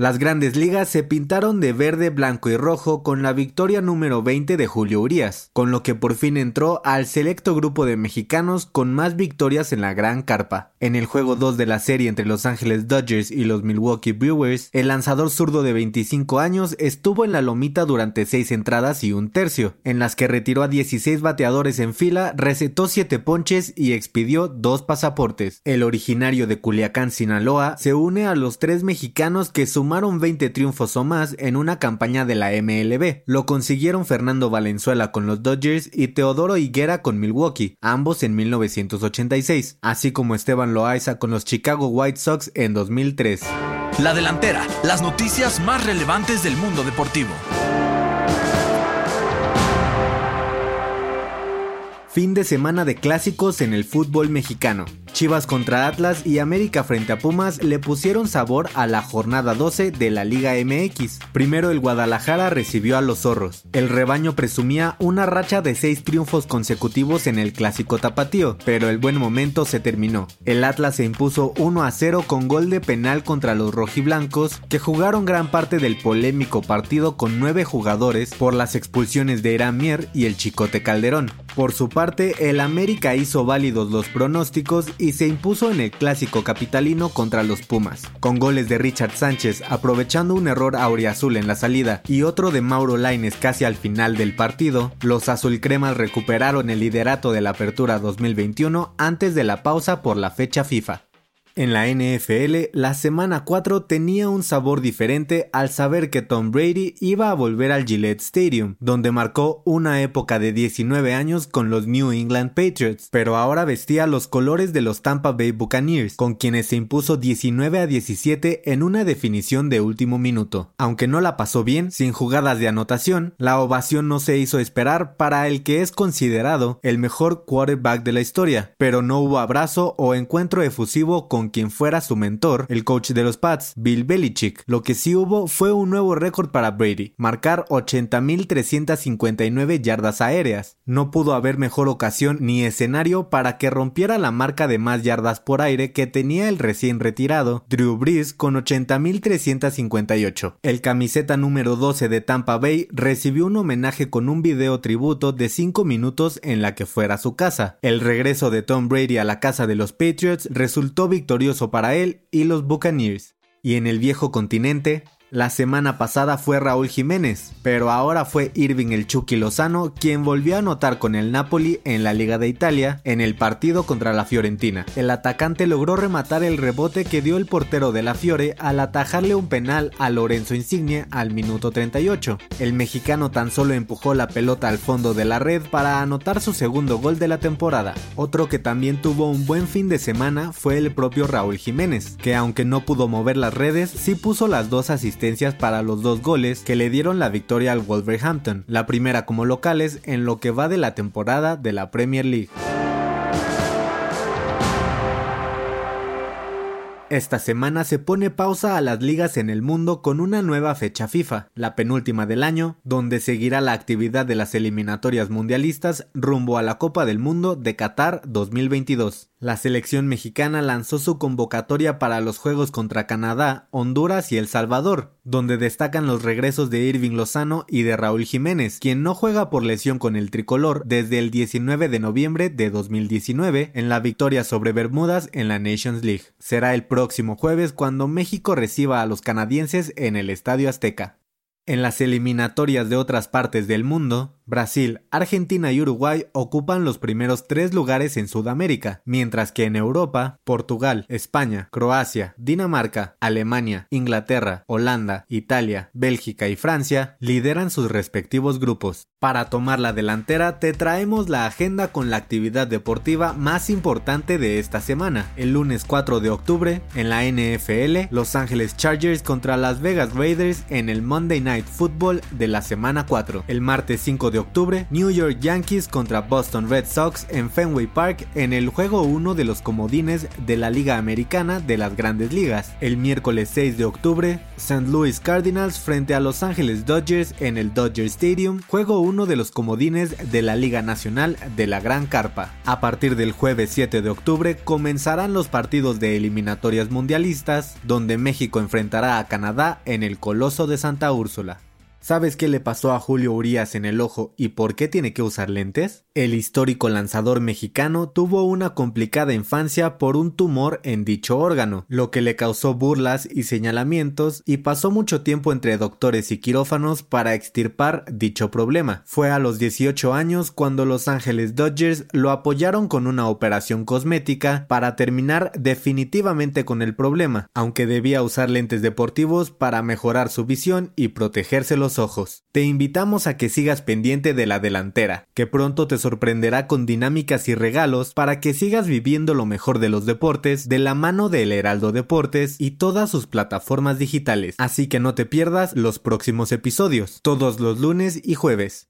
Las grandes ligas se pintaron de verde, blanco y rojo con la victoria número 20 de Julio Urias, con lo que por fin entró al selecto grupo de mexicanos con más victorias en la gran carpa. En el juego 2 de la serie entre Los Ángeles Dodgers y los Milwaukee Brewers, el lanzador zurdo de 25 años estuvo en la lomita durante 6 entradas y un tercio, en las que retiró a 16 bateadores en fila, recetó 7 ponches y expidió 2 pasaportes. El originario de Culiacán, Sinaloa, se une a los tres mexicanos que suman sumaron 20 triunfos o más en una campaña de la MLB. Lo consiguieron Fernando Valenzuela con los Dodgers y Teodoro Higuera con Milwaukee, ambos en 1986, así como Esteban Loaiza con los Chicago White Sox en 2003. La delantera, las noticias más relevantes del mundo deportivo. Fin de semana de clásicos en el fútbol mexicano. Chivas contra Atlas y América frente a Pumas le pusieron sabor a la jornada 12 de la Liga MX. Primero el Guadalajara recibió a los zorros. El rebaño presumía una racha de seis triunfos consecutivos en el clásico tapatío, pero el buen momento se terminó. El Atlas se impuso 1 a 0 con gol de penal contra los rojiblancos, que jugaron gran parte del polémico partido con nueve jugadores por las expulsiones de Irán Mier y el Chicote Calderón. Por su parte, el América hizo válidos los pronósticos y se impuso en el clásico capitalino contra los Pumas, con goles de Richard Sánchez aprovechando un error auriazul en la salida y otro de Mauro Laines casi al final del partido, los azulcremas recuperaron el liderato de la apertura 2021 antes de la pausa por la fecha FIFA. En la NFL, la semana 4 tenía un sabor diferente al saber que Tom Brady iba a volver al Gillette Stadium, donde marcó una época de 19 años con los New England Patriots, pero ahora vestía los colores de los Tampa Bay Buccaneers, con quienes se impuso 19 a 17 en una definición de último minuto. Aunque no la pasó bien, sin jugadas de anotación, la ovación no se hizo esperar para el que es considerado el mejor quarterback de la historia, pero no hubo abrazo o encuentro efusivo con quien fuera su mentor, el coach de los Pats, Bill Belichick. Lo que sí hubo fue un nuevo récord para Brady, marcar 80.359 yardas aéreas. No pudo haber mejor ocasión ni escenario para que rompiera la marca de más yardas por aire que tenía el recién retirado Drew Brees con 80.358. El camiseta número 12 de Tampa Bay recibió un homenaje con un video tributo de 5 minutos en la que fuera su casa. El regreso de Tom Brady a la casa de los Patriots resultó victorioso victorioso para él y los Buccaneers. Y en el viejo continente, la semana pasada fue Raúl Jiménez, pero ahora fue Irving el Chucky Lozano quien volvió a anotar con el Napoli en la Liga de Italia en el partido contra la Fiorentina. El atacante logró rematar el rebote que dio el portero de la Fiore al atajarle un penal a Lorenzo Insigne al minuto 38. El mexicano tan solo empujó la pelota al fondo de la red para anotar su segundo gol de la temporada. Otro que también tuvo un buen fin de semana fue el propio Raúl Jiménez, que aunque no pudo mover las redes, sí puso las dos asistencias para los dos goles que le dieron la victoria al Wolverhampton, la primera como locales en lo que va de la temporada de la Premier League. Esta semana se pone pausa a las ligas en el mundo con una nueva fecha FIFA, la penúltima del año, donde seguirá la actividad de las eliminatorias mundialistas rumbo a la Copa del Mundo de Qatar 2022. La selección mexicana lanzó su convocatoria para los Juegos contra Canadá, Honduras y El Salvador, donde destacan los regresos de Irving Lozano y de Raúl Jiménez, quien no juega por lesión con el tricolor desde el 19 de noviembre de 2019 en la victoria sobre Bermudas en la Nations League. Será el próximo jueves cuando México reciba a los canadienses en el Estadio Azteca. En las eliminatorias de otras partes del mundo, Brasil, Argentina y Uruguay ocupan los primeros tres lugares en Sudamérica, mientras que en Europa, Portugal, España, Croacia, Dinamarca, Alemania, Inglaterra, Holanda, Italia, Bélgica y Francia lideran sus respectivos grupos. Para tomar la delantera te traemos la agenda con la actividad deportiva más importante de esta semana. El lunes 4 de octubre, en la NFL, Los Ángeles Chargers contra Las Vegas Raiders en el Monday Night Football de la semana 4. El martes 5 de octubre, New York Yankees contra Boston Red Sox en Fenway Park en el juego 1 de los comodines de la Liga Americana de las Grandes Ligas. El miércoles 6 de octubre, St. Louis Cardinals frente a Los Angeles Dodgers en el Dodger Stadium, juego 1 de los comodines de la Liga Nacional de la Gran Carpa. A partir del jueves 7 de octubre comenzarán los partidos de eliminatorias mundialistas, donde México enfrentará a Canadá en el Coloso de Santa Úrsula. ¿Sabes qué le pasó a Julio Urias en el ojo y por qué tiene que usar lentes? El histórico lanzador mexicano tuvo una complicada infancia por un tumor en dicho órgano, lo que le causó burlas y señalamientos y pasó mucho tiempo entre doctores y quirófanos para extirpar dicho problema. Fue a los 18 años cuando Los Ángeles Dodgers lo apoyaron con una operación cosmética para terminar definitivamente con el problema, aunque debía usar lentes deportivos para mejorar su visión y protegerse los ojos. Te invitamos a que sigas pendiente de la delantera, que pronto te sorprenderá con dinámicas y regalos para que sigas viviendo lo mejor de los deportes de la mano del Heraldo Deportes y todas sus plataformas digitales. Así que no te pierdas los próximos episodios, todos los lunes y jueves.